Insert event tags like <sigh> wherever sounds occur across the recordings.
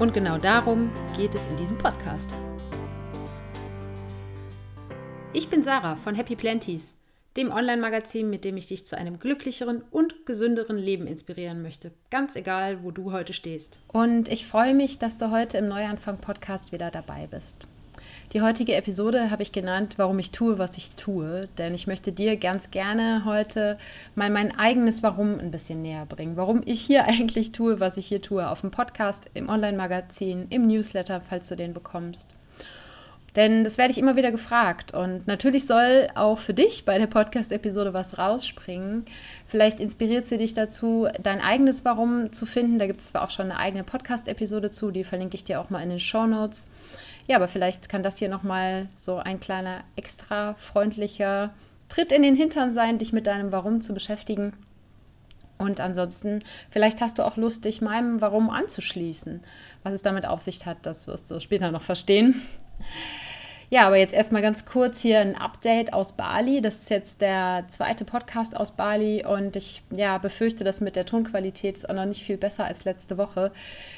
Und genau darum geht es in diesem Podcast. Ich bin Sarah von Happy Planties, dem Online-Magazin, mit dem ich dich zu einem glücklicheren und gesünderen Leben inspirieren möchte. Ganz egal, wo du heute stehst. Und ich freue mich, dass du heute im Neuanfang-Podcast wieder dabei bist. Die heutige Episode habe ich genannt, warum ich tue, was ich tue. Denn ich möchte dir ganz gerne heute mal mein eigenes Warum ein bisschen näher bringen. Warum ich hier <laughs> eigentlich tue, was ich hier tue. Auf dem Podcast, im Online-Magazin, im Newsletter, falls du den bekommst. Denn das werde ich immer wieder gefragt. Und natürlich soll auch für dich bei der Podcast-Episode was rausspringen. Vielleicht inspiriert sie dich dazu, dein eigenes Warum zu finden. Da gibt es zwar auch schon eine eigene Podcast-Episode zu, die verlinke ich dir auch mal in den Show Notes. Ja, aber vielleicht kann das hier nochmal so ein kleiner extra freundlicher Tritt in den Hintern sein, dich mit deinem Warum zu beschäftigen. Und ansonsten, vielleicht hast du auch Lust, dich meinem Warum anzuschließen. Was es damit auf sich hat, das wirst du später noch verstehen. Ja, aber jetzt erstmal ganz kurz hier ein Update aus Bali. Das ist jetzt der zweite Podcast aus Bali und ich ja, befürchte, dass mit der Tonqualität ist auch noch nicht viel besser als letzte Woche.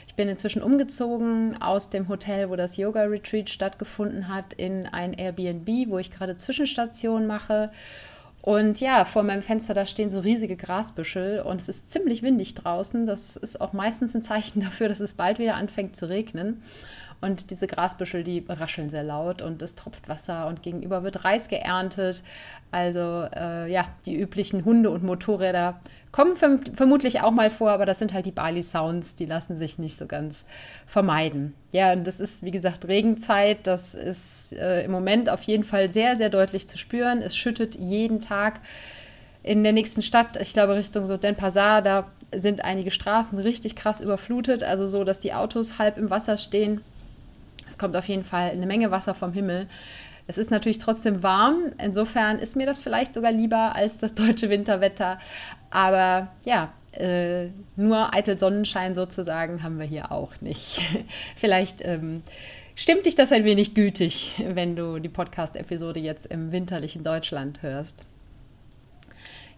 Ich bin inzwischen umgezogen aus dem Hotel, wo das Yoga-Retreat stattgefunden hat, in ein Airbnb, wo ich gerade Zwischenstationen mache. Und ja, vor meinem Fenster, da stehen so riesige Grasbüschel und es ist ziemlich windig draußen. Das ist auch meistens ein Zeichen <laughs> dafür, dass es bald wieder anfängt zu regnen. Und diese Grasbüschel, die rascheln sehr laut und es tropft Wasser und gegenüber wird Reis geerntet. Also äh, ja, die üblichen Hunde und Motorräder kommen verm vermutlich auch mal vor, aber das sind halt die Bali-Sounds, die lassen sich nicht so ganz vermeiden. Ja, und das ist, wie gesagt, Regenzeit. Das ist äh, im Moment auf jeden Fall sehr, sehr deutlich zu spüren. Es schüttet jeden Tag in der nächsten Stadt, ich glaube Richtung so Denpasar, da sind einige Straßen richtig krass überflutet, also so, dass die Autos halb im Wasser stehen. Es kommt auf jeden Fall eine Menge Wasser vom Himmel. Es ist natürlich trotzdem warm. Insofern ist mir das vielleicht sogar lieber als das deutsche Winterwetter. Aber ja, äh, nur eitel Sonnenschein sozusagen haben wir hier auch nicht. <laughs> vielleicht ähm, stimmt dich das ein wenig gütig, wenn du die Podcast-Episode jetzt im winterlichen Deutschland hörst.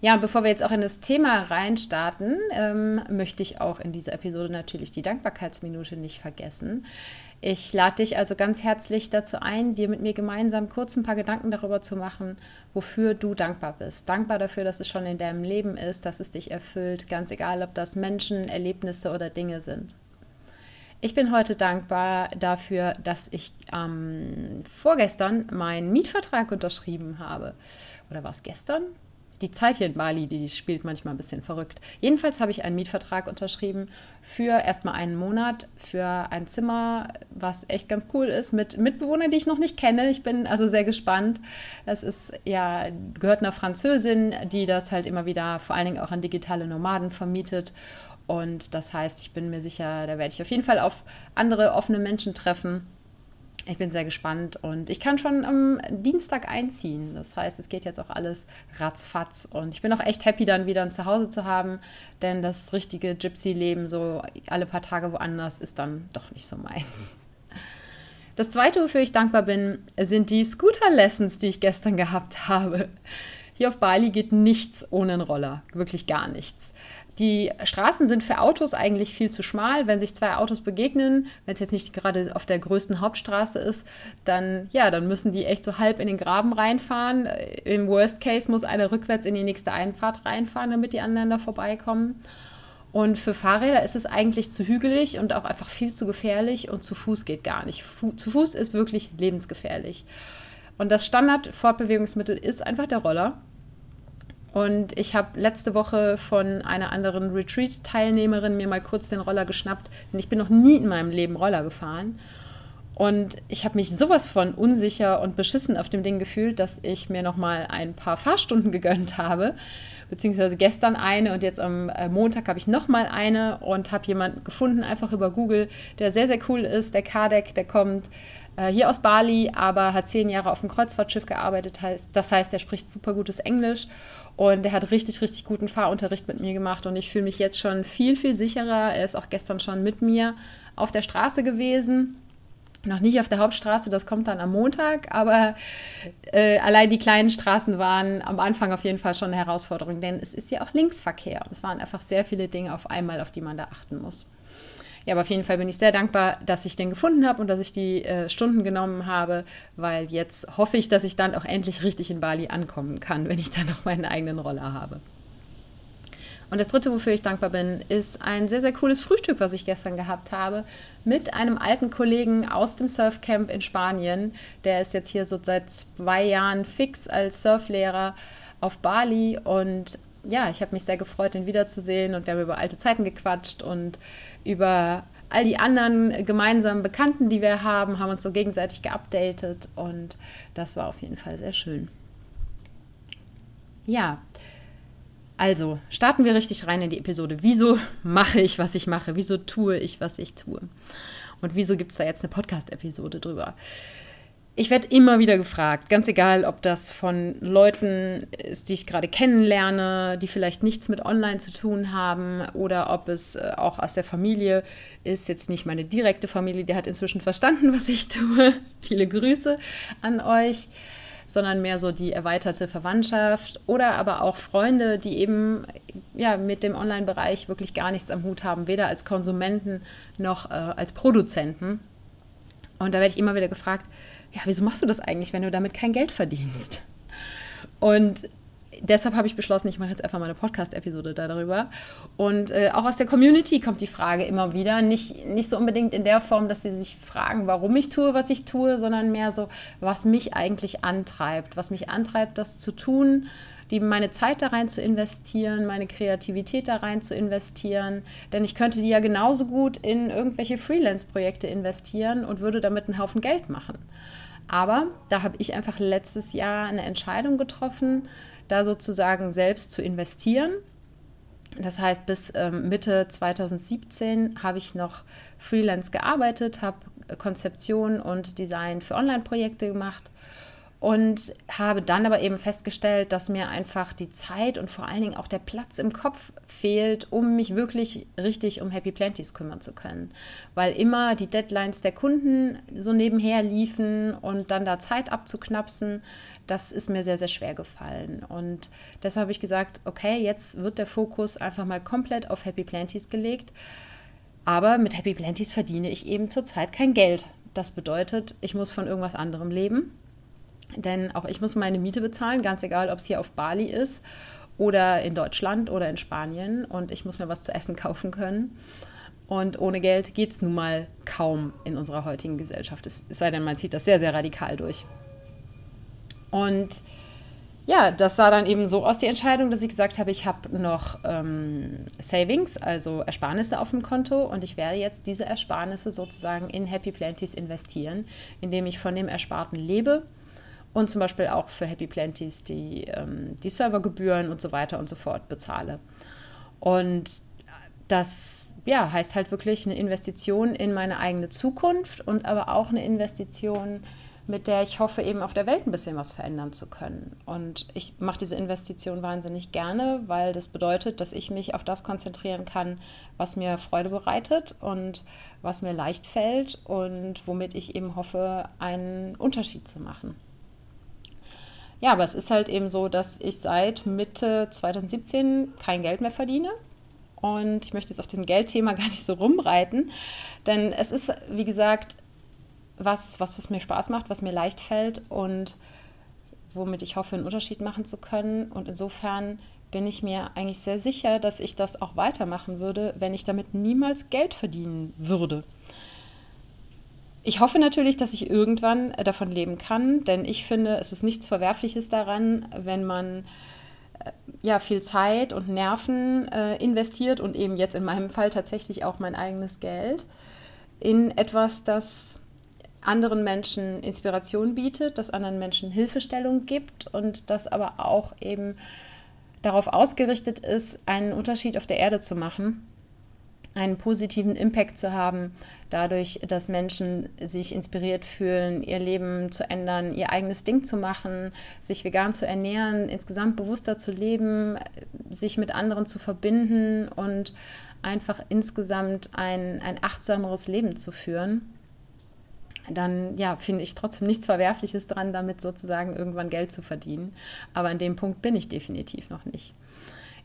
Ja, bevor wir jetzt auch in das Thema reinstarten, ähm, möchte ich auch in dieser Episode natürlich die Dankbarkeitsminute nicht vergessen. Ich lade dich also ganz herzlich dazu ein, dir mit mir gemeinsam kurz ein paar Gedanken darüber zu machen, wofür du dankbar bist. Dankbar dafür, dass es schon in deinem Leben ist, dass es dich erfüllt, ganz egal, ob das Menschen, Erlebnisse oder Dinge sind. Ich bin heute dankbar dafür, dass ich ähm, vorgestern meinen Mietvertrag unterschrieben habe. Oder war es gestern? Die Zeit hier in Bali, die spielt manchmal ein bisschen verrückt. Jedenfalls habe ich einen Mietvertrag unterschrieben für erstmal einen Monat für ein Zimmer, was echt ganz cool ist, mit Mitbewohnern, die ich noch nicht kenne. Ich bin also sehr gespannt. Es ist ja, gehört einer Französin, die das halt immer wieder vor allen Dingen auch an digitale Nomaden vermietet. Und das heißt, ich bin mir sicher, da werde ich auf jeden Fall auf andere offene Menschen treffen ich bin sehr gespannt und ich kann schon am Dienstag einziehen. Das heißt, es geht jetzt auch alles ratzfatz und ich bin auch echt happy, dann wieder ein Zuhause zu haben, denn das richtige Gypsy-Leben so alle paar Tage woanders ist dann doch nicht so meins. Das zweite, wofür ich dankbar bin, sind die Scooter-Lessons, die ich gestern <laughs> gehabt habe. Hier auf Bali geht nichts ohne einen Roller, wirklich gar nichts. Die Straßen sind für Autos eigentlich viel zu schmal. Wenn sich zwei Autos begegnen, wenn es jetzt nicht gerade auf der größten Hauptstraße ist, dann, ja, dann müssen die echt so halb in den Graben reinfahren. Im Worst Case muss einer rückwärts in die nächste Einfahrt reinfahren, damit die da vorbeikommen. Und für Fahrräder ist es eigentlich zu hügelig und auch einfach viel zu gefährlich und zu Fuß geht gar nicht. Fu zu Fuß ist wirklich lebensgefährlich. Und das Standard-Fortbewegungsmittel ist einfach der Roller. Und ich habe letzte Woche von einer anderen Retreat-Teilnehmerin mir mal kurz den Roller geschnappt, denn ich bin noch nie in meinem Leben Roller gefahren. Und ich habe mich sowas von unsicher und beschissen auf dem Ding gefühlt, dass ich mir noch mal ein paar Fahrstunden gegönnt habe, beziehungsweise gestern eine und jetzt am äh, Montag habe ich noch mal eine und habe jemanden gefunden, einfach über Google, der sehr, sehr cool ist, der Kardec, der kommt äh, hier aus Bali, aber hat zehn Jahre auf dem Kreuzfahrtschiff gearbeitet. Das heißt, er spricht super gutes Englisch und er hat richtig, richtig guten Fahrunterricht mit mir gemacht und ich fühle mich jetzt schon viel, viel sicherer. Er ist auch gestern schon mit mir auf der Straße gewesen noch nicht auf der Hauptstraße, das kommt dann am Montag, aber äh, allein die kleinen Straßen waren am Anfang auf jeden Fall schon eine Herausforderung, denn es ist ja auch Linksverkehr. Es waren einfach sehr viele Dinge auf einmal, auf die man da achten muss. Ja, aber auf jeden Fall bin ich sehr dankbar, dass ich den gefunden habe und dass ich die äh, Stunden genommen habe, weil jetzt hoffe ich, dass ich dann auch endlich richtig in Bali ankommen kann, wenn ich dann noch meinen eigenen Roller habe. Und das dritte, wofür ich dankbar bin, ist ein sehr, sehr cooles Frühstück, was ich gestern gehabt habe, mit einem alten Kollegen aus dem Surfcamp in Spanien. Der ist jetzt hier so seit zwei Jahren fix als Surflehrer auf Bali. Und ja, ich habe mich sehr gefreut, ihn wiederzusehen. Und wir haben über alte Zeiten gequatscht und über all die anderen gemeinsamen Bekannten, die wir haben, haben uns so gegenseitig geupdatet. Und das war auf jeden Fall sehr schön. Ja, also, starten wir richtig rein in die Episode. Wieso mache ich, was ich mache? Wieso tue ich, was ich tue? Und wieso gibt es da jetzt eine Podcast-Episode drüber? Ich werde immer wieder gefragt, ganz egal, ob das von Leuten ist, die ich gerade kennenlerne, die vielleicht nichts mit Online zu tun haben, oder ob es äh, auch aus der Familie ist, jetzt nicht meine direkte Familie, die hat inzwischen verstanden, <laughs> was ich tue. Viele Grüße an euch sondern mehr so die erweiterte Verwandtschaft oder aber auch Freunde, die eben ja, mit dem Online-Bereich wirklich gar nichts am Hut haben, weder als Konsumenten noch äh, als Produzenten. Und da werde ich immer wieder gefragt, ja, wieso machst du das eigentlich, wenn du damit kein Geld verdienst? Und deshalb habe ich beschlossen, ich mache jetzt einfach mal eine Podcast-Episode darüber. Und äh, auch aus der Community kommt die Frage immer wieder. Nicht, nicht so unbedingt in der Form, dass sie sich fragen, warum ich tue, was ich tue, sondern mehr so, was mich eigentlich antreibt. Was mich antreibt, das zu tun, die meine Zeit da rein zu investieren, meine Kreativität da rein zu investieren. Denn ich könnte die ja genauso gut in irgendwelche Freelance-Projekte investieren und würde damit einen Haufen Geld machen. Aber da habe ich einfach letztes Jahr eine Entscheidung getroffen, da sozusagen selbst zu investieren. Das heißt, bis ähm, Mitte 2017 habe ich noch freelance gearbeitet, habe Konzeption und Design für Online-Projekte gemacht und habe dann aber eben festgestellt, dass mir einfach die Zeit und vor allen Dingen auch der Platz im Kopf fehlt, um mich wirklich richtig um Happy Planties kümmern zu können. Weil immer die Deadlines der Kunden so nebenher liefen und dann da Zeit abzuknapsen, das ist mir sehr, sehr schwer gefallen. Und deshalb habe ich gesagt, okay, jetzt wird der Fokus einfach mal komplett auf Happy Planties gelegt. Aber mit Happy Planties verdiene ich eben zurzeit kein Geld. Das bedeutet, ich muss von irgendwas anderem leben. Denn auch ich muss meine Miete bezahlen, ganz egal, ob es hier auf Bali ist oder in Deutschland oder in Spanien. Und ich muss mir was zu essen kaufen können. Und ohne Geld geht es nun mal kaum in unserer heutigen Gesellschaft. Es sei denn, man zieht das sehr, sehr radikal durch. Und ja, das sah dann eben so aus, die Entscheidung, dass ich gesagt habe, ich habe noch ähm, Savings, also Ersparnisse auf dem Konto und ich werde jetzt diese Ersparnisse sozusagen in Happy Planties investieren, indem ich von dem Ersparten lebe und zum Beispiel auch für Happy Planties die, ähm, die Servergebühren und so weiter und so fort bezahle. Und das ja, heißt halt wirklich eine Investition in meine eigene Zukunft und aber auch eine Investition, mit der ich hoffe, eben auf der Welt ein bisschen was verändern zu können. Und ich mache diese Investition wahnsinnig gerne, weil das bedeutet, dass ich mich auf das konzentrieren kann, was mir Freude bereitet und was mir leicht fällt und womit ich eben hoffe, einen Unterschied zu machen. Ja, aber es ist halt eben so, dass ich seit Mitte 2017 kein Geld mehr verdiene. Und ich möchte jetzt auf dem Geldthema <laughs> gar nicht so rumreiten, denn es ist, wie gesagt, was, was, was mir Spaß macht, was mir leicht fällt und womit ich hoffe, einen Unterschied machen zu können. Und insofern bin ich mir eigentlich sehr sicher, dass ich das auch weitermachen würde, wenn ich damit niemals Geld verdienen würde. Ich hoffe natürlich, dass ich irgendwann äh, davon leben kann, denn ich finde, es ist nichts Verwerfliches daran, wenn man äh, ja viel Zeit und Nerven äh, investiert und eben jetzt in meinem Fall tatsächlich auch mein eigenes Geld in etwas, das anderen Menschen Inspiration bietet, das anderen Menschen Hilfestellung gibt und das aber auch eben darauf ausgerichtet ist, einen Unterschied auf der Erde zu machen, einen positiven Impact zu haben, dadurch, dass Menschen sich inspiriert fühlen, ihr Leben zu ändern, ihr eigenes Ding zu machen, sich vegan zu ernähren, insgesamt bewusster zu leben, sich mit anderen zu verbinden und einfach insgesamt ein, ein achtsameres Leben zu führen dann ja, finde ich trotzdem nichts Verwerfliches dran, damit sozusagen irgendwann Geld zu verdienen. Aber an dem Punkt bin ich definitiv noch nicht.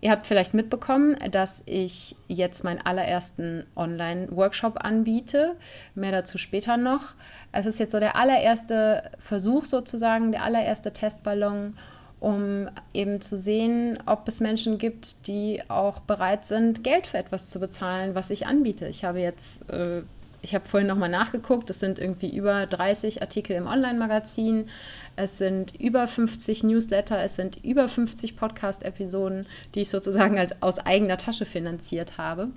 Ihr habt vielleicht mitbekommen, dass ich jetzt meinen allerersten Online-Workshop anbiete. Mehr dazu später noch. Es ist jetzt so der allererste Versuch sozusagen, der allererste Testballon, um eben zu sehen, ob es Menschen gibt, die auch bereit sind, Geld für etwas zu bezahlen, was ich anbiete. Ich habe jetzt äh, ich habe vorhin nochmal nachgeguckt, es sind irgendwie über 30 Artikel im Online-Magazin, es sind über 50 Newsletter, es sind über 50 Podcast-Episoden, die ich sozusagen als aus eigener Tasche finanziert habe.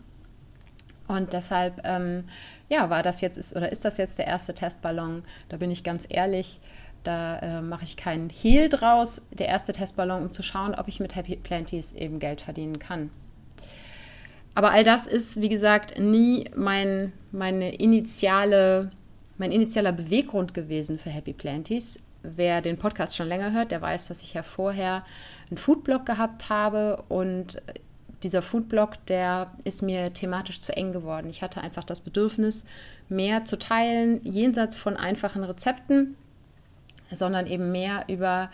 Und deshalb, ähm, ja, war das jetzt ist, oder ist das jetzt der erste Testballon? Da bin ich ganz ehrlich, da äh, mache ich keinen Hehl draus. Der erste Testballon, um zu schauen, ob ich mit Happy Planties eben Geld verdienen kann. Aber all das ist, wie gesagt, nie mein, meine initiale, mein initialer Beweggrund gewesen für Happy Planties. Wer den Podcast schon länger hört, der weiß, dass ich ja vorher einen Foodblog gehabt habe und dieser Foodblog, der ist mir thematisch zu eng geworden. Ich hatte einfach das Bedürfnis, mehr zu teilen, jenseits von einfachen Rezepten, sondern eben mehr über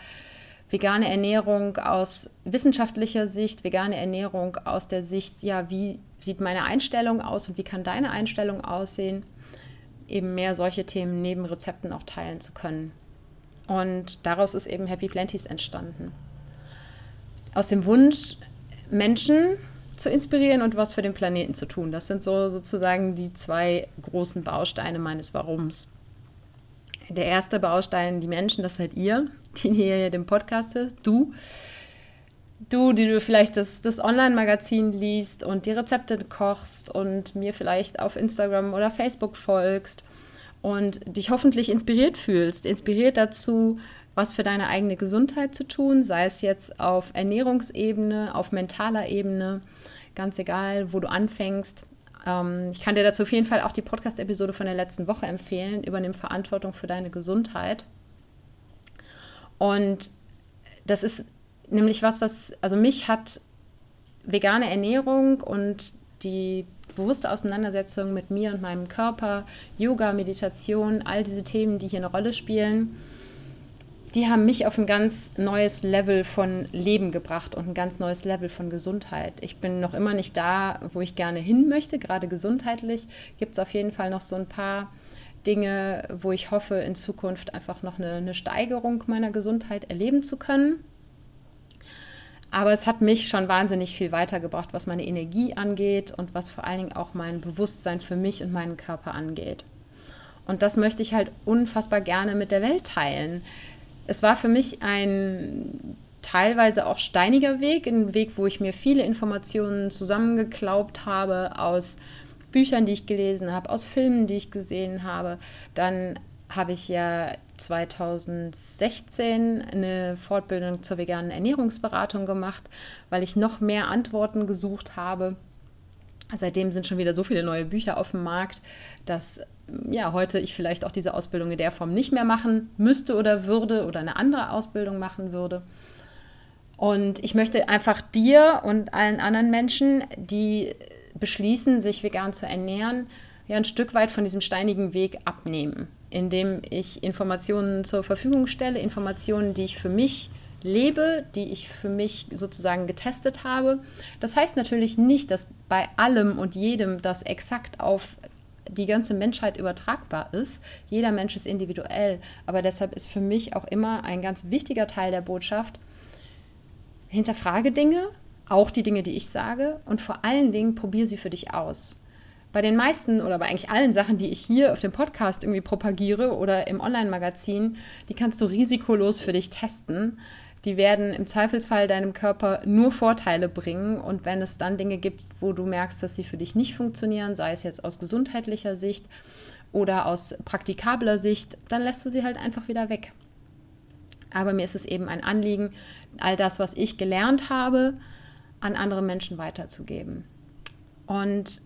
vegane Ernährung aus wissenschaftlicher Sicht, vegane Ernährung aus der Sicht, ja, wie sieht meine Einstellung aus und wie kann deine Einstellung aussehen, eben mehr solche Themen neben Rezepten auch teilen zu können. Und daraus ist eben Happy Planties entstanden. Aus dem Wunsch, Menschen zu inspirieren und was für den Planeten zu tun. Das sind so sozusagen die zwei großen Bausteine meines Warums. Der erste Baustein, die Menschen, das seid ihr, die hier den Podcast hörst, du. Du, die du vielleicht das, das Online-Magazin liest und die Rezepte kochst und mir vielleicht auf Instagram oder Facebook folgst und dich hoffentlich inspiriert fühlst, inspiriert dazu, was für deine eigene Gesundheit zu tun, sei es jetzt auf Ernährungsebene, auf mentaler Ebene, ganz egal, wo du anfängst. Ähm, ich kann dir dazu auf jeden Fall auch die Podcast-Episode von der letzten Woche empfehlen. Übernimm Verantwortung für deine Gesundheit. Und das ist nämlich was, was, also mich hat vegane Ernährung und die bewusste Auseinandersetzung mit mir und meinem Körper, Yoga, Meditation, all diese Themen, die hier eine Rolle spielen, die haben mich auf ein ganz neues Level von Leben gebracht und ein ganz neues Level von Gesundheit. Ich bin noch immer nicht da, wo ich gerne hin möchte, gerade gesundheitlich gibt es auf jeden Fall noch so ein paar Dinge, wo ich hoffe, in Zukunft einfach noch eine, eine Steigerung meiner Gesundheit erleben zu können. Aber es hat mich schon wahnsinnig viel weitergebracht, was meine Energie angeht und was vor allen Dingen auch mein Bewusstsein für mich und meinen Körper angeht. Und das möchte ich halt unfassbar gerne mit der Welt teilen. Es war für mich ein teilweise auch steiniger Weg, ein Weg, wo ich mir viele Informationen zusammengeklaubt habe aus Büchern, die ich gelesen habe, aus Filmen, die ich gesehen habe. Dann habe ich ja 2016 eine Fortbildung zur veganen Ernährungsberatung gemacht, weil ich noch mehr Antworten gesucht habe. Seitdem sind schon wieder so viele neue Bücher auf dem Markt, dass ja heute ich vielleicht auch diese Ausbildung in der Form nicht mehr machen müsste oder würde oder eine andere Ausbildung machen würde. Und ich möchte einfach dir und allen anderen Menschen, die beschließen, sich vegan zu ernähren, ja ein Stück weit von diesem steinigen Weg abnehmen, indem ich Informationen zur Verfügung stelle, Informationen, die ich für mich lebe, die ich für mich sozusagen getestet habe. Das heißt natürlich nicht, dass bei allem und jedem das exakt auf die ganze Menschheit übertragbar ist. Jeder Mensch ist individuell, aber deshalb ist für mich auch immer ein ganz wichtiger Teil der Botschaft, hinterfrage Dinge, auch die Dinge, die ich sage und vor allen Dingen probiere sie für dich aus. Bei den meisten oder bei eigentlich allen Sachen, die ich hier auf dem Podcast irgendwie propagiere oder im Online-Magazin, die kannst du risikolos für dich testen. Die werden im Zweifelsfall deinem Körper nur Vorteile bringen. Und wenn es dann Dinge gibt, wo du merkst, dass sie für dich nicht funktionieren, sei es jetzt aus gesundheitlicher Sicht oder aus praktikabler Sicht, dann lässt du sie halt einfach wieder weg. Aber mir ist es eben ein Anliegen, all das, was ich gelernt habe, an andere Menschen weiterzugeben. Und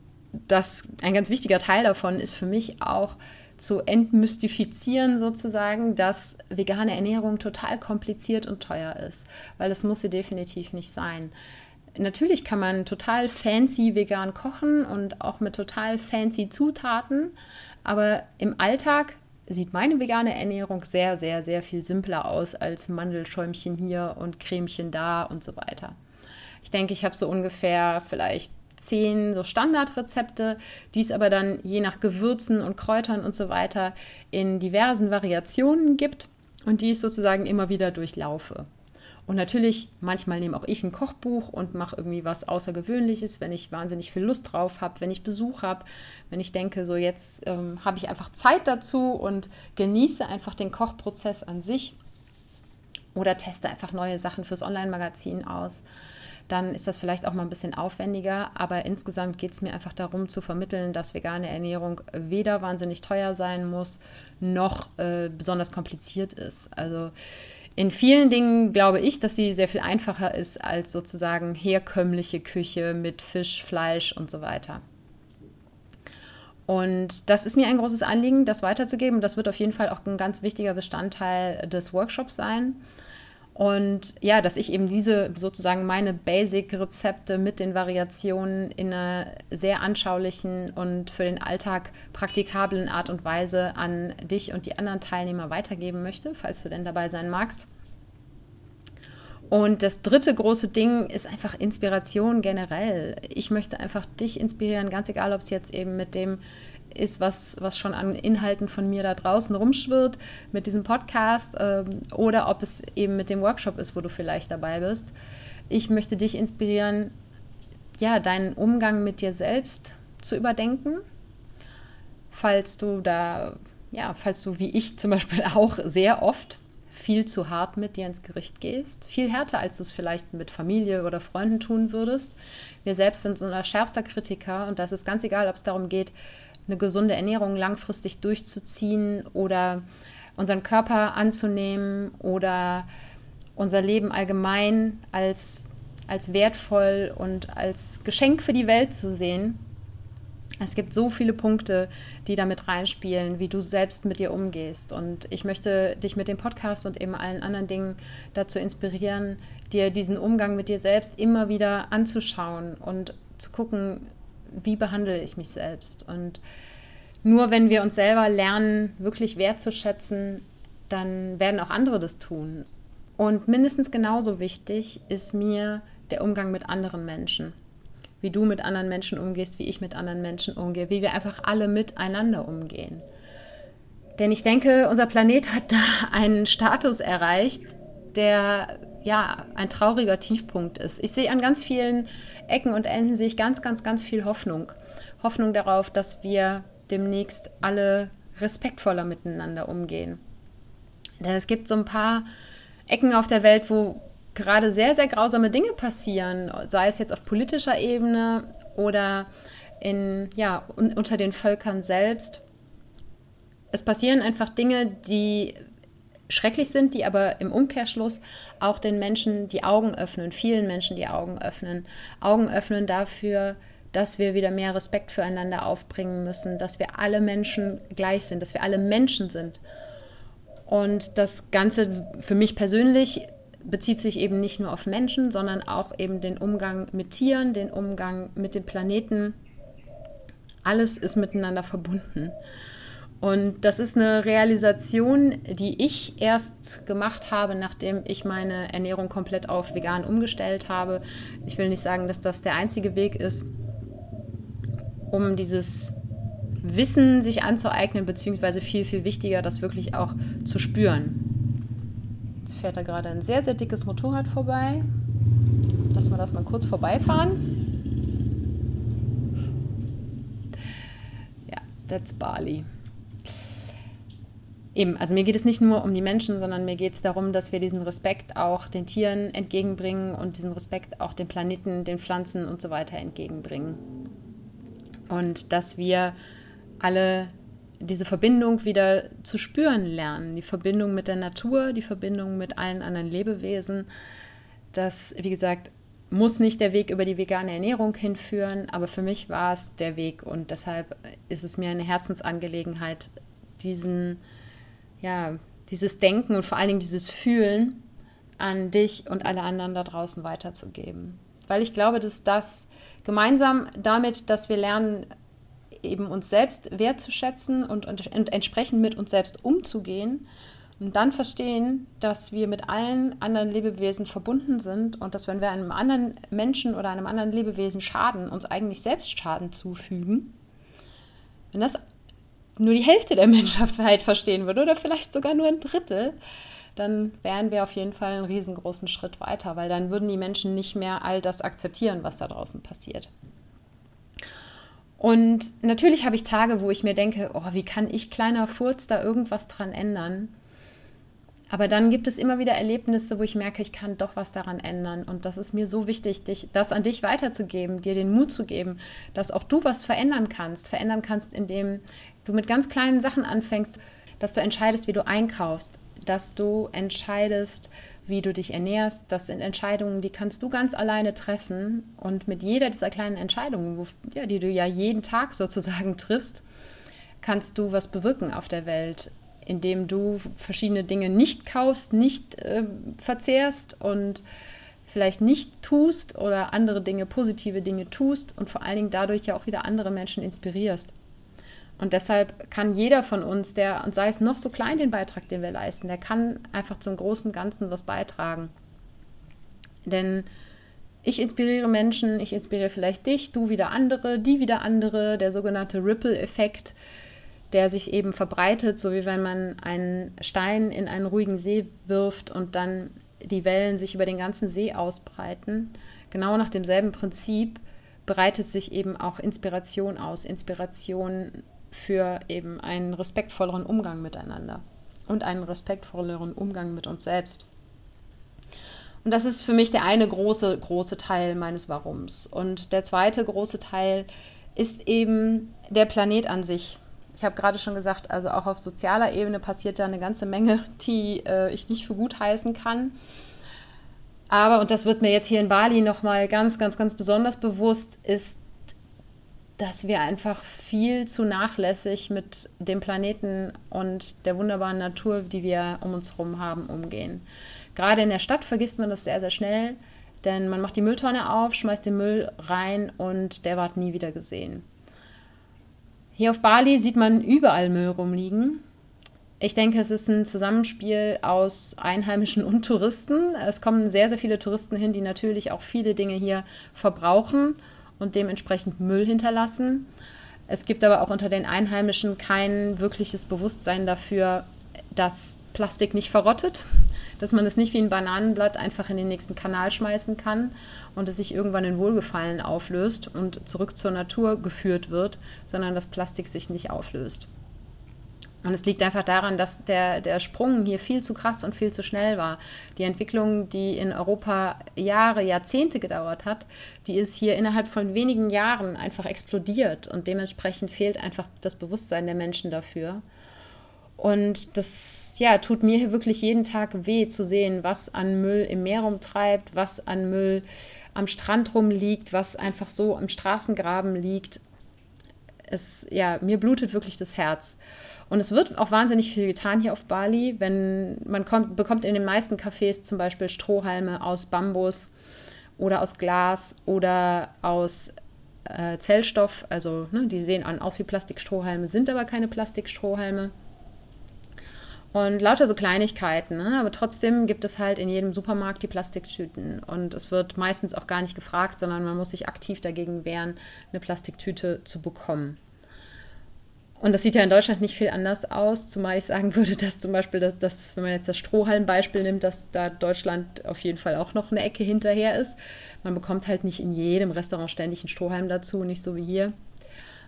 das, ein ganz wichtiger Teil davon ist für mich auch zu entmystifizieren sozusagen, dass vegane Ernährung total kompliziert und teuer ist, weil es muss sie definitiv nicht sein. Natürlich kann man total fancy vegan kochen und auch mit total fancy Zutaten, aber im Alltag sieht meine vegane Ernährung sehr, sehr, sehr viel simpler aus als Mandelschäumchen hier und Cremchen da und so weiter. Ich denke, ich habe so ungefähr vielleicht zehn so Standardrezepte, die es aber dann je nach Gewürzen und Kräutern und so weiter in diversen Variationen gibt und die ich sozusagen immer wieder durchlaufe. Und natürlich, manchmal nehme auch ich ein Kochbuch und mache irgendwie was Außergewöhnliches, wenn ich wahnsinnig viel Lust drauf habe, wenn ich Besuch habe, wenn ich denke, so jetzt ähm, habe ich einfach Zeit dazu und genieße einfach den Kochprozess an sich oder teste einfach neue Sachen fürs Online-Magazin aus. Dann ist das vielleicht auch mal ein bisschen aufwendiger, aber insgesamt geht es mir einfach darum zu vermitteln, dass vegane Ernährung weder wahnsinnig teuer sein muss, noch äh, besonders kompliziert ist. Also in vielen Dingen glaube ich, dass sie sehr viel einfacher ist als sozusagen herkömmliche Küche mit Fisch, Fleisch und so weiter. Und das ist mir ein großes Anliegen, das weiterzugeben. Das wird auf jeden Fall auch ein ganz wichtiger Bestandteil des Workshops sein. Und ja, dass ich eben diese sozusagen meine Basic-Rezepte mit den Variationen in einer sehr anschaulichen und für den Alltag praktikablen Art und Weise an dich und die anderen Teilnehmer weitergeben möchte, falls du denn dabei sein magst. Und das dritte große Ding ist einfach Inspiration generell. Ich möchte einfach dich inspirieren, ganz egal, ob es jetzt eben mit dem ist, was, was schon an Inhalten von mir da draußen rumschwirrt mit diesem Podcast ähm, oder ob es eben mit dem Workshop ist, wo du vielleicht dabei bist. Ich möchte dich inspirieren, ja, deinen Umgang mit dir selbst zu überdenken. Falls du da, ja, falls du wie ich zum Beispiel <laughs> auch sehr oft viel zu hart mit dir ins Gericht gehst. Viel härter, als du es vielleicht mit Familie oder Freunden tun würdest. Wir selbst sind so ein schärfster Kritiker und das ist ganz egal, ob es darum geht, eine gesunde Ernährung langfristig durchzuziehen oder unseren Körper anzunehmen oder unser Leben allgemein als, als wertvoll und als Geschenk für die Welt zu sehen. Es gibt so viele Punkte, die damit reinspielen, wie du selbst mit dir umgehst. Und ich möchte dich mit dem Podcast und eben allen anderen Dingen dazu inspirieren, dir diesen Umgang mit dir selbst immer wieder anzuschauen und zu gucken, wie behandle ich mich selbst. Und nur wenn wir uns selber lernen, wirklich wertzuschätzen, dann werden auch andere das tun. Und mindestens genauso wichtig ist mir der Umgang mit anderen Menschen. Wie du mit anderen Menschen umgehst, wie ich mit anderen Menschen umgehe, wie wir einfach alle miteinander umgehen. Denn ich denke, unser Planet hat da einen Status erreicht, der ja ein trauriger Tiefpunkt ist. Ich sehe an ganz vielen Ecken und Enden sehe ich ganz, ganz, ganz viel Hoffnung. Hoffnung darauf, dass wir demnächst alle respektvoller miteinander umgehen. Es gibt so ein paar Ecken auf der Welt, wo gerade sehr, sehr grausame Dinge passieren, sei es jetzt auf politischer Ebene oder in, ja, unter den Völkern selbst. Es passieren einfach Dinge, die schrecklich sind, die aber im Umkehrschluss auch den Menschen die Augen öffnen, vielen Menschen die Augen öffnen. Augen öffnen dafür, dass wir wieder mehr Respekt füreinander aufbringen müssen, dass wir alle Menschen gleich sind, dass wir alle Menschen sind. Und das Ganze für mich persönlich bezieht sich eben nicht nur auf Menschen, sondern auch eben den Umgang mit Tieren, den Umgang mit dem Planeten. Alles ist miteinander verbunden. Und das ist eine Realisation, die ich erst gemacht habe, nachdem ich meine Ernährung komplett auf vegan umgestellt habe. Ich will nicht sagen, dass das der einzige Weg ist, um dieses Wissen sich anzueignen, beziehungsweise viel, viel wichtiger, das wirklich auch zu spüren. Jetzt fährt da gerade ein sehr, sehr dickes Motorrad vorbei. Lassen wir das mal kurz vorbeifahren. Ja, that's Bali. Eben, also mir geht es nicht nur um die Menschen, sondern mir geht es darum, dass wir diesen Respekt auch den Tieren entgegenbringen und diesen Respekt auch dem Planeten, den Pflanzen und so weiter entgegenbringen. Und dass wir alle diese Verbindung wieder zu spüren lernen. Die Verbindung mit der Natur, die Verbindung mit allen anderen Lebewesen. Das, wie gesagt, muss nicht der Weg über die vegane Ernährung hinführen, aber für mich war es der Weg und deshalb ist es mir eine Herzensangelegenheit, diesen, ja, dieses Denken und vor allen Dingen dieses Fühlen an dich und alle anderen da draußen weiterzugeben. Weil ich glaube, dass das gemeinsam damit, dass wir lernen, eben uns selbst wertzuschätzen und, und, und entsprechend mit uns selbst umzugehen und dann verstehen, dass wir mit allen anderen Lebewesen verbunden sind und dass wenn wir einem anderen Menschen oder einem anderen Lebewesen schaden, uns eigentlich selbst Schaden zufügen. Wenn das nur die Hälfte der <laughs> Menschheit verstehen würde oder vielleicht sogar nur ein Drittel, dann wären wir auf jeden Fall einen riesengroßen Schritt weiter, weil dann würden die Menschen nicht mehr all das akzeptieren, was da draußen passiert. Und natürlich habe ich Tage, wo ich mir denke, oh, wie kann ich kleiner Furz da irgendwas dran ändern? Aber dann gibt es immer wieder Erlebnisse, wo ich merke, ich kann doch was daran ändern. Und das ist mir so wichtig, dich, das an dich weiterzugeben, dir den Mut zu geben, dass auch du was verändern kannst. Verändern kannst, indem du mit ganz kleinen Sachen anfängst, dass du entscheidest, wie du einkaufst, dass du entscheidest, wie du dich ernährst. Das sind Entscheidungen, die kannst du ganz alleine treffen. Und mit jeder dieser kleinen Entscheidungen, wo, ja, die du ja jeden Tag sozusagen triffst, kannst du was bewirken auf der Welt, indem du verschiedene Dinge nicht kaufst, nicht äh, verzehrst und vielleicht nicht tust oder andere Dinge, positive Dinge tust und vor allen Dingen dadurch ja auch wieder andere Menschen inspirierst. Und deshalb kann jeder von uns, der, und sei es noch so klein, den Beitrag, den wir leisten, der kann einfach zum großen Ganzen was beitragen. Denn ich inspiriere Menschen, ich inspiriere vielleicht dich, du wieder andere, die wieder andere, der sogenannte Ripple-Effekt, der sich eben verbreitet, so wie wenn man einen Stein in einen ruhigen See wirft und dann die Wellen sich über den ganzen See ausbreiten. Genau nach demselben Prinzip breitet sich eben auch Inspiration aus. Inspiration für eben einen respektvolleren Umgang miteinander und einen respektvolleren Umgang mit uns selbst. Und das ist für mich der eine große, große Teil meines Warums. Und der zweite große Teil ist eben der Planet an sich. Ich habe gerade schon gesagt, also auch auf sozialer Ebene passiert da eine ganze Menge, die äh, ich nicht für gut heißen kann. Aber, und das wird mir jetzt hier in Bali nochmal ganz, ganz, ganz besonders bewusst, ist dass wir einfach viel zu nachlässig mit dem Planeten und der wunderbaren Natur, die wir um uns herum haben, umgehen. Gerade in der Stadt vergisst man das sehr, sehr schnell, denn man macht die Mülltonne auf, schmeißt den Müll rein und der wird nie wieder gesehen. Hier auf Bali sieht man überall Müll rumliegen. Ich denke, es ist ein Zusammenspiel aus Einheimischen und Touristen. Es kommen sehr, sehr viele Touristen hin, die natürlich auch viele Dinge hier verbrauchen und dementsprechend Müll hinterlassen. Es gibt aber auch unter den Einheimischen kein wirkliches Bewusstsein dafür, dass Plastik nicht verrottet, dass man es nicht wie ein Bananenblatt einfach in den nächsten Kanal schmeißen kann und es sich irgendwann in Wohlgefallen auflöst und zurück zur Natur geführt wird, sondern dass Plastik sich nicht auflöst. Und es liegt einfach daran, dass der, der Sprung hier viel zu krass und viel zu schnell war. Die Entwicklung, die in Europa Jahre, Jahrzehnte gedauert hat, die ist hier innerhalb von wenigen Jahren einfach explodiert. Und dementsprechend fehlt einfach das Bewusstsein der Menschen dafür. Und das ja, tut mir wirklich jeden Tag weh zu sehen, was an Müll im Meer rumtreibt, was an Müll am Strand rumliegt, was einfach so im Straßengraben liegt. Es, ja, mir blutet wirklich das Herz. Und es wird auch wahnsinnig viel getan hier auf Bali. Wenn man kommt, bekommt in den meisten Cafés zum Beispiel Strohhalme aus Bambus oder aus Glas oder aus äh, Zellstoff. Also ne, die sehen an, aus wie Plastikstrohhalme, sind aber keine Plastikstrohhalme. Und lauter so Kleinigkeiten. Ne? Aber trotzdem gibt es halt in jedem Supermarkt die Plastiktüten. Und es wird meistens auch gar nicht gefragt, sondern man muss sich aktiv dagegen wehren, eine Plastiktüte zu bekommen. Und das sieht ja in Deutschland nicht viel anders aus, zumal ich sagen würde, dass zum Beispiel, dass, dass wenn man jetzt das Strohhallenbeispiel nimmt, dass da Deutschland auf jeden Fall auch noch eine Ecke hinterher ist. Man bekommt halt nicht in jedem Restaurant ständig einen Strohhalm dazu, nicht so wie hier.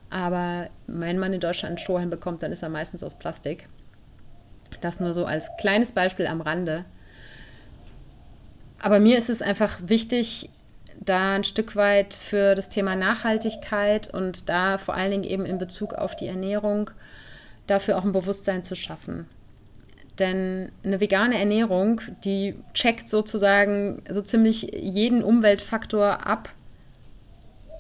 Aber wenn man in Deutschland einen Strohhalm bekommt, dann ist er meistens aus Plastik. Das nur so als kleines Beispiel am Rande. Aber mir ist es einfach wichtig, da ein Stück weit für das Thema Nachhaltigkeit und da vor allen Dingen eben in Bezug auf die Ernährung dafür auch ein Bewusstsein zu schaffen. Denn eine vegane Ernährung, die checkt sozusagen so ziemlich jeden Umweltfaktor ab,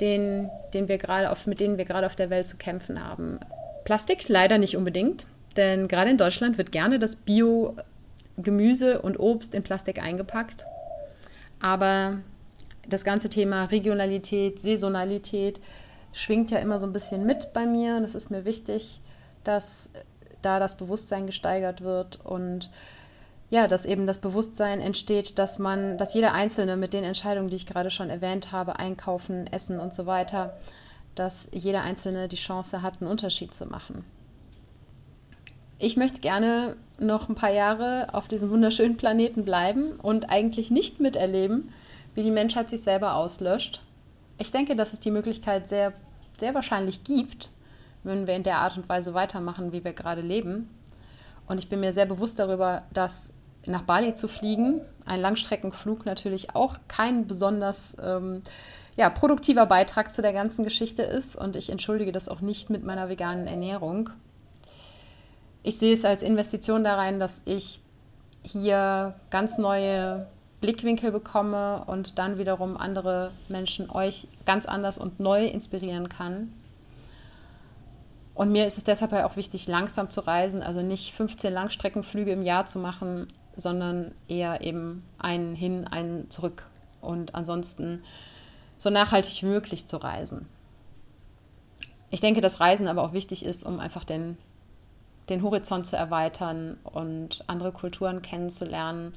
den, den wir gerade auf, mit denen wir gerade auf der Welt zu kämpfen haben. Plastik leider nicht unbedingt, denn gerade in Deutschland wird gerne das Bio-Gemüse und Obst in Plastik eingepackt. Aber das ganze Thema Regionalität, Saisonalität schwingt ja immer so ein bisschen mit bei mir und es ist mir wichtig, dass da das Bewusstsein gesteigert wird und ja, dass eben das Bewusstsein entsteht, dass man, dass jeder Einzelne mit den Entscheidungen, die ich gerade schon erwähnt habe, einkaufen, essen und so weiter, dass jeder Einzelne die Chance hat, einen Unterschied zu machen. Ich möchte gerne noch ein paar Jahre auf diesem wunderschönen Planeten bleiben und eigentlich nicht miterleben, wie die Menschheit sich selber auslöscht. Ich denke, dass es die Möglichkeit sehr, sehr wahrscheinlich gibt, wenn wir in der Art und Weise weitermachen, wie wir gerade leben. Und ich bin mir sehr bewusst darüber, dass nach Bali zu fliegen, ein Langstreckenflug natürlich auch kein besonders ähm, ja, produktiver Beitrag zu der ganzen Geschichte ist. Und ich entschuldige das auch nicht mit meiner veganen Ernährung. Ich sehe es als Investition da rein, dass ich hier ganz neue Blickwinkel bekomme und dann wiederum andere Menschen euch ganz anders und neu inspirieren kann. Und mir ist es deshalb auch wichtig, langsam zu reisen, also nicht 15 Langstreckenflüge im Jahr zu machen, sondern eher eben einen hin, einen zurück und ansonsten so nachhaltig wie möglich zu reisen. Ich denke, dass Reisen aber auch wichtig ist, um einfach den, den Horizont zu erweitern und andere Kulturen kennenzulernen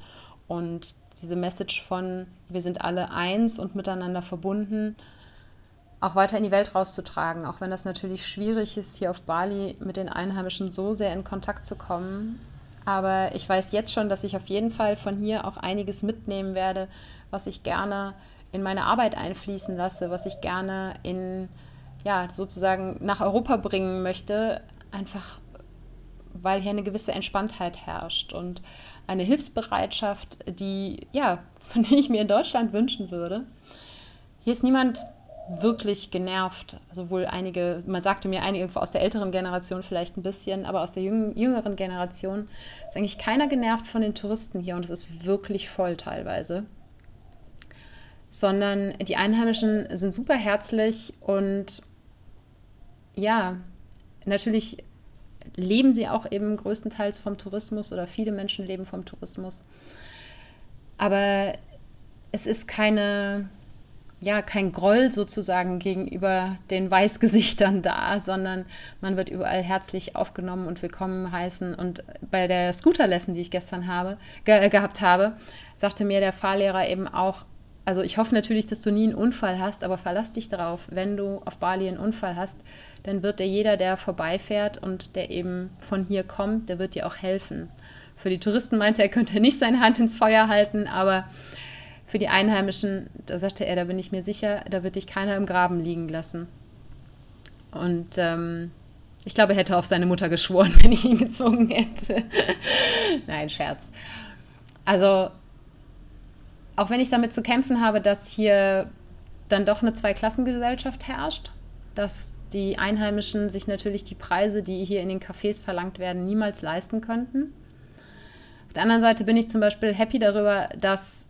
und diese Message von wir sind alle eins und miteinander verbunden auch weiter in die Welt rauszutragen, auch wenn das natürlich schwierig ist, hier auf Bali mit den Einheimischen so sehr in Kontakt zu kommen. Aber ich weiß jetzt schon, dass ich auf jeden Fall von hier auch einiges mitnehmen werde, was ich gerne in meine Arbeit einfließen lasse, was ich gerne in, ja, sozusagen nach Europa bringen möchte, einfach weil hier eine gewisse Entspanntheit herrscht und eine Hilfsbereitschaft, die, ja, <laughs> von der ich mir in Deutschland wünschen würde. Hier ist niemand wirklich genervt. Also einige, man sagte mir einige aus der älteren Generation vielleicht ein bisschen, aber aus der jüngeren Generation ist eigentlich keiner genervt von den Touristen hier und es ist wirklich voll teilweise. Sondern die Einheimischen sind super herzlich und ja, natürlich leben sie auch eben größtenteils vom Tourismus oder viele Menschen leben vom Tourismus. Aber es ist keine ja, kein Groll sozusagen gegenüber den Weißgesichtern da, sondern man wird überall herzlich aufgenommen und willkommen heißen. Und bei der Scooter-Lesson, die ich gestern habe, ge gehabt habe, sagte mir der Fahrlehrer eben auch, also ich hoffe natürlich, dass du nie einen Unfall hast, aber verlass dich darauf, wenn du auf Bali einen Unfall hast, dann wird dir jeder, der vorbeifährt und der eben von hier kommt, der wird dir auch helfen. Für die Touristen meinte er, könnte nicht seine Hand ins Feuer halten, aber für die Einheimischen, da sagte er, da bin ich mir sicher, da wird dich keiner im Graben liegen lassen. Und ähm, ich glaube, er hätte auf seine Mutter geschworen, <laughs> wenn ich ihn gezogen hätte. <laughs> Nein, Scherz. Also, auch wenn ich damit zu kämpfen habe, dass hier dann doch eine Zweiklassengesellschaft herrscht, dass die Einheimischen sich natürlich die Preise, die hier in den Cafés verlangt werden, niemals leisten könnten. Auf der anderen Seite bin ich zum Beispiel happy darüber, dass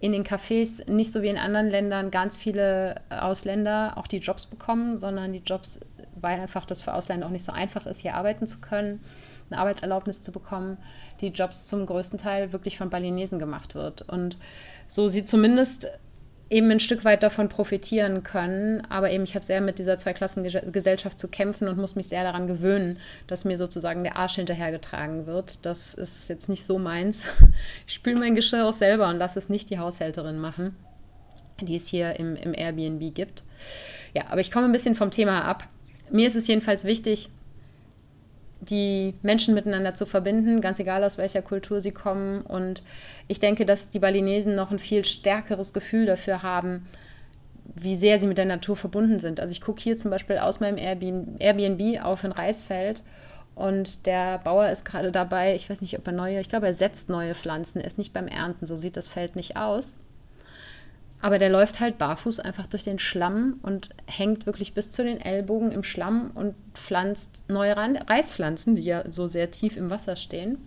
in den Cafés nicht so wie in anderen Ländern ganz viele Ausländer auch die Jobs bekommen, sondern die Jobs, weil einfach das für Ausländer auch nicht so einfach ist, hier arbeiten zu können, eine Arbeitserlaubnis zu bekommen, die Jobs zum größten Teil wirklich von Balinesen gemacht wird. Und so sieht zumindest eben ein Stück weit davon profitieren können. Aber eben, ich habe sehr mit dieser Zweiklassengesellschaft zu kämpfen und muss mich sehr daran gewöhnen, dass mir sozusagen der Arsch hinterhergetragen wird. Das ist jetzt nicht so meins. <laughs> Ich spüle mein Geschirr auch selber und lasse es nicht die Haushälterin machen, die es hier im, im Airbnb gibt. Ja, aber ich komme ein bisschen vom Thema ab. Mir ist es jedenfalls wichtig, die Menschen miteinander zu verbinden, ganz egal aus welcher Kultur sie kommen. Und ich denke, dass die Balinesen noch ein viel stärkeres Gefühl dafür haben, wie sehr sie mit der Natur verbunden sind. Also ich gucke hier zum Beispiel aus meinem Airbnb auf ein Reisfeld und der Bauer ist gerade dabei, ich weiß nicht, ob er neue, ich glaube, er setzt neue Pflanzen, er ist nicht beim Ernten, so sieht das Feld nicht aus. Aber der läuft halt barfuß einfach durch den Schlamm und hängt wirklich bis zu den Ellbogen im Schlamm und pflanzt neue Reispflanzen, die ja so sehr tief im Wasser stehen.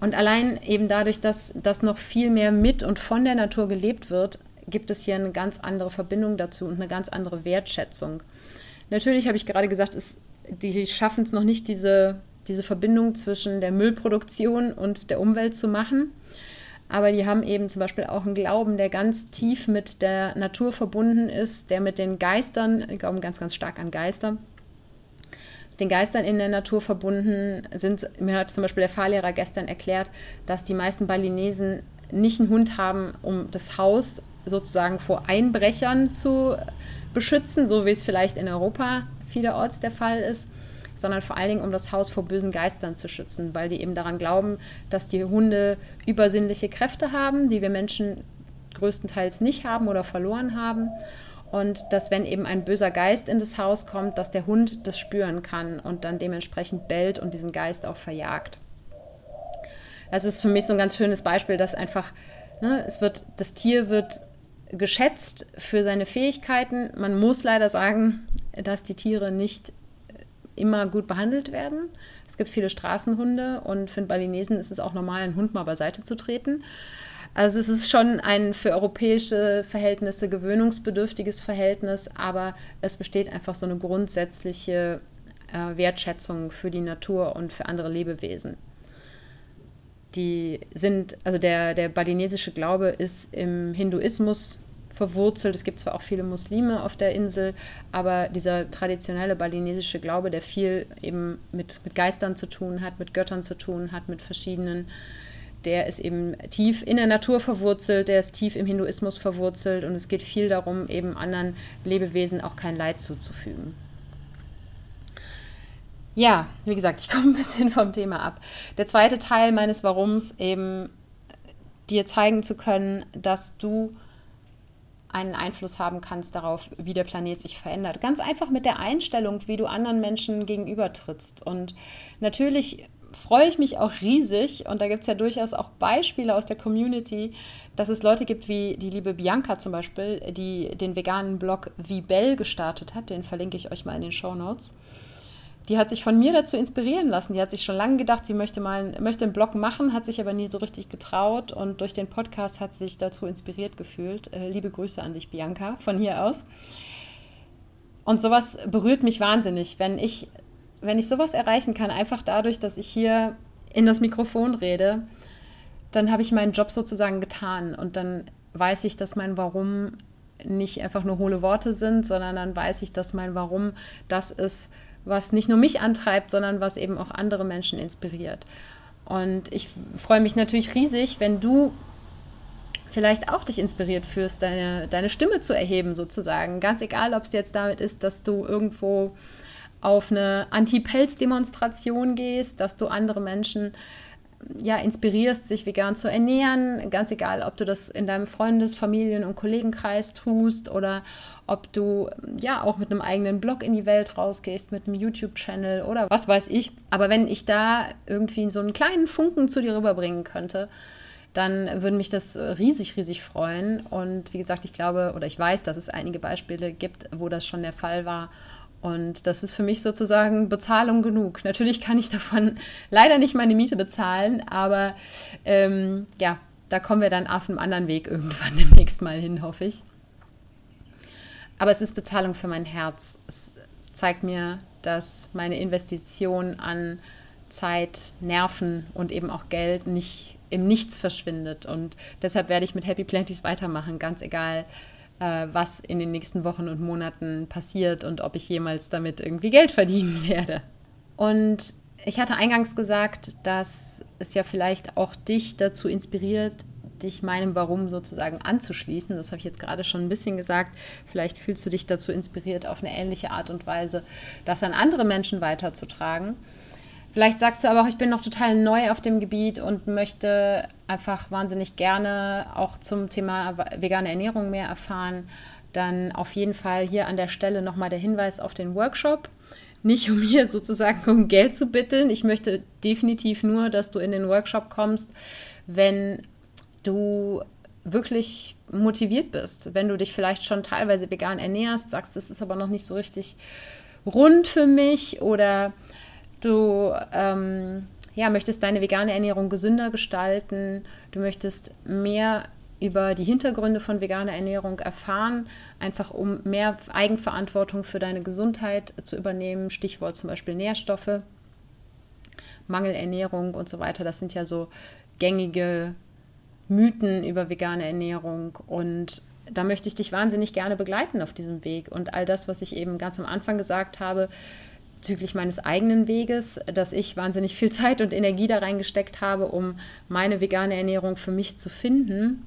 Und allein eben dadurch, dass das noch viel mehr mit und von der Natur gelebt wird, gibt es hier eine ganz andere Verbindung dazu und eine ganz andere Wertschätzung. Natürlich habe ich gerade gesagt, es, die schaffen es noch nicht, diese, diese Verbindung zwischen der Müllproduktion und der Umwelt zu machen. Aber die haben eben zum Beispiel auch einen Glauben, der ganz tief mit der Natur verbunden ist, der mit den Geistern, die glauben ganz, ganz stark an Geister, den Geistern in der Natur verbunden sind. Mir hat zum Beispiel der Fahrlehrer gestern erklärt, dass die meisten Balinesen nicht einen Hund haben, um das Haus sozusagen vor Einbrechern zu beschützen, so wie es vielleicht in Europa vielerorts der Fall ist, sondern vor allen Dingen, um das Haus vor bösen Geistern zu schützen, weil die eben daran glauben, dass die Hunde übersinnliche Kräfte haben, die wir Menschen größtenteils nicht haben oder verloren haben. Und dass, wenn eben ein böser Geist in das Haus kommt, dass der Hund das spüren kann und dann dementsprechend bellt und diesen Geist auch verjagt. Das ist für mich so ein ganz schönes Beispiel, dass einfach, ne, es wird, das Tier wird geschätzt für seine Fähigkeiten. Man muss leider sagen, dass die Tiere nicht immer gut behandelt werden. Es gibt viele Straßenhunde und für den Balinesen ist es auch normal, einen Hund mal beiseite zu treten. Also es ist schon ein für europäische Verhältnisse gewöhnungsbedürftiges Verhältnis, aber es besteht einfach so eine grundsätzliche äh, Wertschätzung für die Natur und für andere Lebewesen. Die sind, also der, der balinesische Glaube ist im Hinduismus verwurzelt. Es gibt zwar auch viele Muslime auf der Insel, aber dieser traditionelle balinesische Glaube, der viel eben mit, mit Geistern zu tun hat, mit Göttern zu tun hat, mit verschiedenen, der ist eben tief in der Natur verwurzelt, der ist tief im Hinduismus verwurzelt und es geht viel darum, eben anderen Lebewesen auch kein Leid zuzufügen. Ja, wie gesagt, ich <laughs> komme ein bisschen vom Thema ab. Der zweite Teil meines Warums eben dir zeigen zu können, dass du einen Einfluss haben kannst darauf, wie der Planet sich verändert. Ganz einfach mit der Einstellung, wie du anderen Menschen gegenübertrittst. Und natürlich freue ich mich auch riesig, und da gibt es ja durchaus auch Beispiele aus der Community, dass es Leute gibt wie die liebe Bianca zum Beispiel, die den veganen Blog Wie Bell gestartet hat. Den verlinke ich euch mal in den Show Notes die hat sich von mir dazu inspirieren lassen. Die hat sich schon lange gedacht, sie möchte mal möchte einen Blog machen, hat sich aber nie so richtig getraut und durch den Podcast hat sie sich dazu inspiriert gefühlt. Äh, liebe Grüße an dich, Bianca, von hier aus. Und sowas berührt mich wahnsinnig, wenn ich, wenn ich sowas erreichen kann, einfach dadurch, dass ich hier in das Mikrofon rede, dann habe ich meinen Job sozusagen getan und dann weiß ich, dass mein Warum nicht einfach nur hohle Worte sind, sondern dann weiß ich, dass mein Warum das ist, was nicht nur mich antreibt, sondern was eben auch andere Menschen inspiriert. Und ich freue mich natürlich riesig, wenn du vielleicht auch dich inspiriert fühlst, deine, deine Stimme zu erheben, sozusagen. Ganz egal, ob es jetzt damit ist, dass du irgendwo auf eine Anti-Pelz-Demonstration gehst, dass du andere Menschen ja, inspirierst, sich vegan zu ernähren, ganz egal, ob du das in deinem Freundes-, Familien- und Kollegenkreis tust oder ob du ja auch mit einem eigenen Blog in die Welt rausgehst, mit einem YouTube-Channel oder was weiß ich. Aber wenn ich da irgendwie so einen kleinen Funken zu dir rüberbringen könnte, dann würde mich das riesig, riesig freuen. Und wie gesagt, ich glaube oder ich weiß, dass es einige Beispiele gibt, wo das schon der Fall war. Und das ist für mich sozusagen Bezahlung genug. Natürlich kann ich davon leider nicht meine Miete bezahlen, aber ähm, ja, da kommen wir dann auf einem anderen Weg irgendwann <laughs> demnächst mal hin, hoffe ich. Aber es ist Bezahlung für mein Herz. Es zeigt mir, dass meine Investition an Zeit, Nerven und eben auch Geld nicht im Nichts verschwindet. Und deshalb werde ich mit Happy Planties weitermachen, ganz egal, was in den nächsten Wochen und Monaten passiert und ob ich jemals damit irgendwie Geld verdienen <laughs> werde. Und ich hatte eingangs gesagt, dass es ja vielleicht auch dich dazu inspiriert, dich meinem Warum sozusagen anzuschließen. Das habe ich jetzt gerade schon ein bisschen gesagt. Vielleicht fühlst du dich dazu inspiriert, auf eine ähnliche Art und Weise das an andere Menschen weiterzutragen. Vielleicht sagst du aber auch, ich bin noch total neu auf dem Gebiet und möchte einfach wahnsinnig gerne auch zum Thema vegane Ernährung mehr erfahren. Dann auf jeden Fall hier an der Stelle nochmal der Hinweis auf den Workshop. Nicht um hier sozusagen um Geld zu bitteln. Ich möchte definitiv nur, dass du in den Workshop kommst, wenn du wirklich motiviert bist, wenn du dich vielleicht schon teilweise vegan ernährst, sagst, das ist aber noch nicht so richtig rund für mich oder du ähm, ja, möchtest deine vegane Ernährung gesünder gestalten, du möchtest mehr über die Hintergründe von veganer Ernährung erfahren, einfach um mehr Eigenverantwortung für deine Gesundheit zu übernehmen. Stichwort zum Beispiel Nährstoffe, Mangelernährung und so weiter. Das sind ja so gängige Mythen über vegane Ernährung. Und da möchte ich dich wahnsinnig gerne begleiten auf diesem Weg. Und all das, was ich eben ganz am Anfang gesagt habe, bezüglich meines eigenen Weges, dass ich wahnsinnig viel <laughs> Zeit und Energie da reingesteckt habe, um meine vegane Ernährung für mich zu finden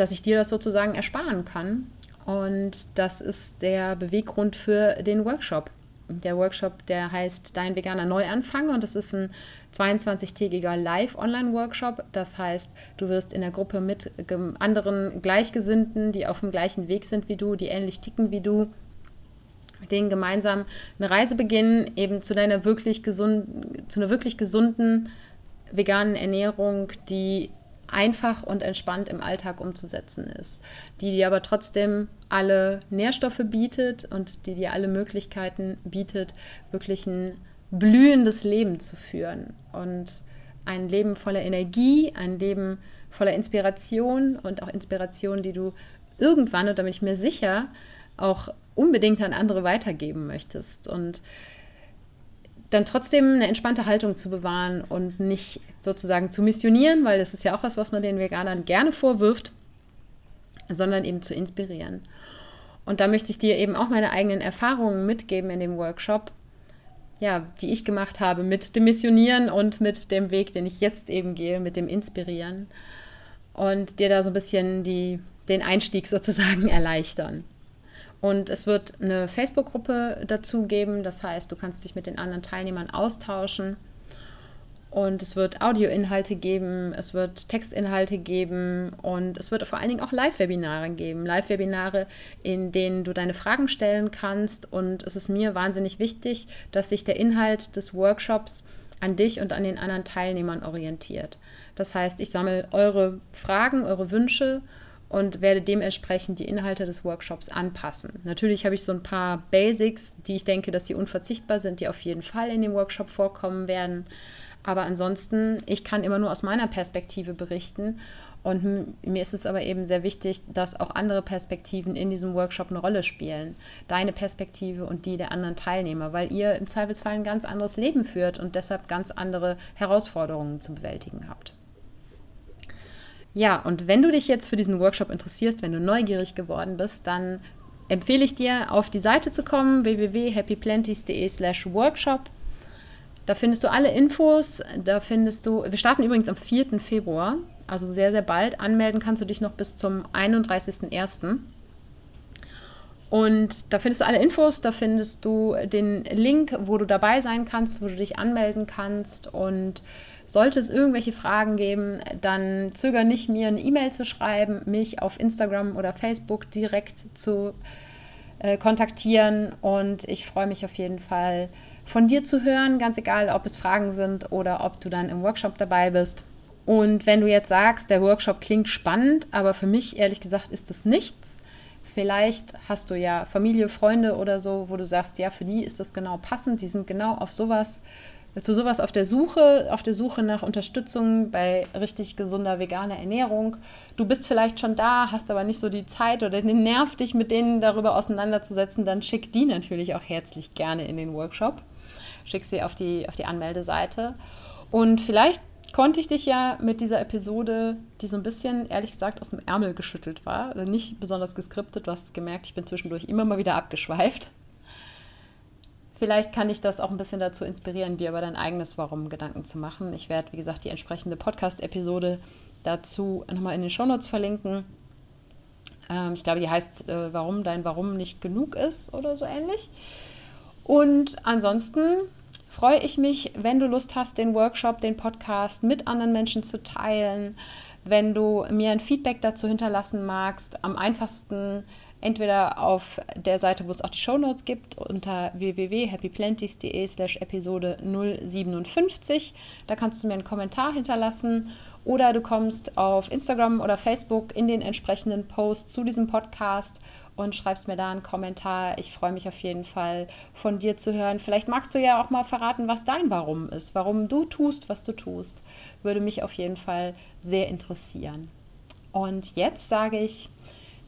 dass ich dir das sozusagen ersparen kann. Und das ist der Beweggrund für den Workshop. Der Workshop, der heißt Dein veganer Neuanfang und das ist ein 22-tägiger Live-Online-Workshop. Das heißt, du wirst in der Gruppe mit anderen Gleichgesinnten, die auf dem gleichen Weg sind wie du, die ähnlich ticken wie du, mit denen gemeinsam eine Reise beginnen, eben zu deiner wirklich gesunden, zu einer wirklich gesunden veganen Ernährung, die einfach und entspannt im Alltag umzusetzen ist, die dir aber trotzdem alle Nährstoffe bietet und die dir alle Möglichkeiten bietet, wirklich ein blühendes Leben zu führen und ein Leben voller Energie, ein Leben voller Inspiration und auch Inspiration, die du irgendwann, und da bin ich mir sicher, auch unbedingt an andere weitergeben möchtest. Und dann trotzdem eine entspannte Haltung zu bewahren und nicht sozusagen zu missionieren, weil das ist ja auch was, was man den Veganern gerne vorwirft, sondern eben zu inspirieren. Und da möchte ich dir eben auch meine eigenen Erfahrungen mitgeben in dem Workshop, ja, die ich gemacht habe mit dem Missionieren und mit dem Weg, den ich jetzt eben gehe, mit dem Inspirieren und dir da so ein bisschen die, den Einstieg sozusagen <laughs> erleichtern. Und es wird eine Facebook-Gruppe dazu geben. Das heißt, du kannst dich mit den anderen Teilnehmern austauschen. Und es wird Audioinhalte geben, es wird Textinhalte geben und es wird vor allen Dingen auch Live-Webinare geben. Live-Webinare, in denen du deine Fragen stellen kannst. Und es ist mir wahnsinnig wichtig, dass sich der Inhalt des Workshops an dich und an den anderen Teilnehmern orientiert. Das heißt, ich sammle eure Fragen, eure Wünsche und werde dementsprechend die Inhalte des Workshops anpassen. Natürlich habe ich so ein paar Basics, die ich denke, dass die unverzichtbar sind, die auf jeden Fall in dem Workshop vorkommen werden. Aber ansonsten, ich kann immer nur aus meiner Perspektive berichten. Und mir ist es aber eben sehr wichtig, dass auch andere Perspektiven in diesem Workshop eine Rolle spielen. Deine Perspektive und die der anderen Teilnehmer, weil ihr im Zweifelsfall ein ganz anderes Leben führt und deshalb ganz andere Herausforderungen zu bewältigen habt. Ja, und wenn du dich jetzt für diesen Workshop interessierst, wenn du neugierig geworden bist, dann empfehle ich dir, auf die Seite zu kommen, www.happyplanties.de slash workshop. Da findest du alle Infos, da findest du, wir starten übrigens am 4. Februar, also sehr, sehr bald. Anmelden kannst du dich noch bis zum 31.01. Und da findest du alle Infos, da findest du den Link, wo du dabei sein kannst, wo du dich anmelden kannst und sollte es irgendwelche Fragen geben, dann zöger nicht, mir eine E-Mail zu schreiben, mich auf Instagram oder Facebook direkt zu äh, kontaktieren. Und ich freue mich auf jeden Fall von dir zu hören, ganz egal, ob es Fragen sind oder ob du dann im Workshop dabei bist. Und wenn du jetzt sagst, der Workshop klingt spannend, aber für mich ehrlich gesagt ist das nichts. Vielleicht hast du ja Familie, Freunde oder so, wo du sagst, ja, für die ist das genau passend, die sind genau auf sowas zu sowas auf der Suche, auf der Suche nach Unterstützung bei richtig gesunder veganer Ernährung. Du bist vielleicht schon da, hast aber nicht so die Zeit oder den Nerv, dich mit denen darüber auseinanderzusetzen, dann schick die natürlich auch herzlich gerne in den Workshop. Schick sie auf die, auf die Anmeldeseite. Und vielleicht konnte ich dich ja mit dieser Episode, die so ein bisschen, ehrlich gesagt, aus dem Ärmel geschüttelt war, nicht besonders geskriptet, du hast es gemerkt, ich bin zwischendurch immer mal wieder abgeschweift Vielleicht kann ich das auch ein bisschen dazu inspirieren, dir aber dein eigenes Warum Gedanken zu machen. Ich werde, wie gesagt, die entsprechende Podcast-Episode dazu nochmal in den Shownotes verlinken. Ähm, ich glaube, die heißt, äh, warum dein Warum nicht genug ist oder so ähnlich. Und ansonsten freue ich mich, wenn du Lust hast, den Workshop, den Podcast mit anderen Menschen zu teilen. Wenn du mir ein Feedback dazu hinterlassen magst, am einfachsten entweder auf der Seite, wo es auch die Shownotes gibt, unter www.happyplanties.de slash Episode 057. Da kannst du mir einen Kommentar hinterlassen oder du kommst auf Instagram oder Facebook in den entsprechenden Post zu diesem Podcast und schreibst mir da einen Kommentar. Ich freue mich auf jeden Fall von dir zu hören. Vielleicht magst du ja auch mal verraten, was dein Warum ist, warum du tust, was du tust. Würde mich auf jeden Fall sehr interessieren. Und jetzt sage ich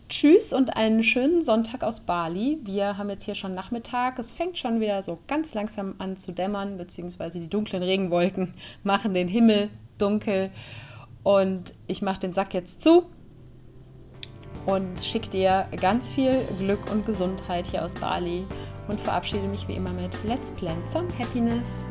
Tschüss und einen schönen Sonntag aus Bali. Wir haben jetzt hier schon Nachmittag. Es fängt schon wieder so ganz langsam an zu dämmern, beziehungsweise die dunklen Regenwolken <laughs> machen den Himmel dunkel. Und ich mache den Sack jetzt zu und schicke dir ganz viel Glück und Gesundheit hier aus Bali und verabschiede mich wie immer mit Let's Plan some Happiness.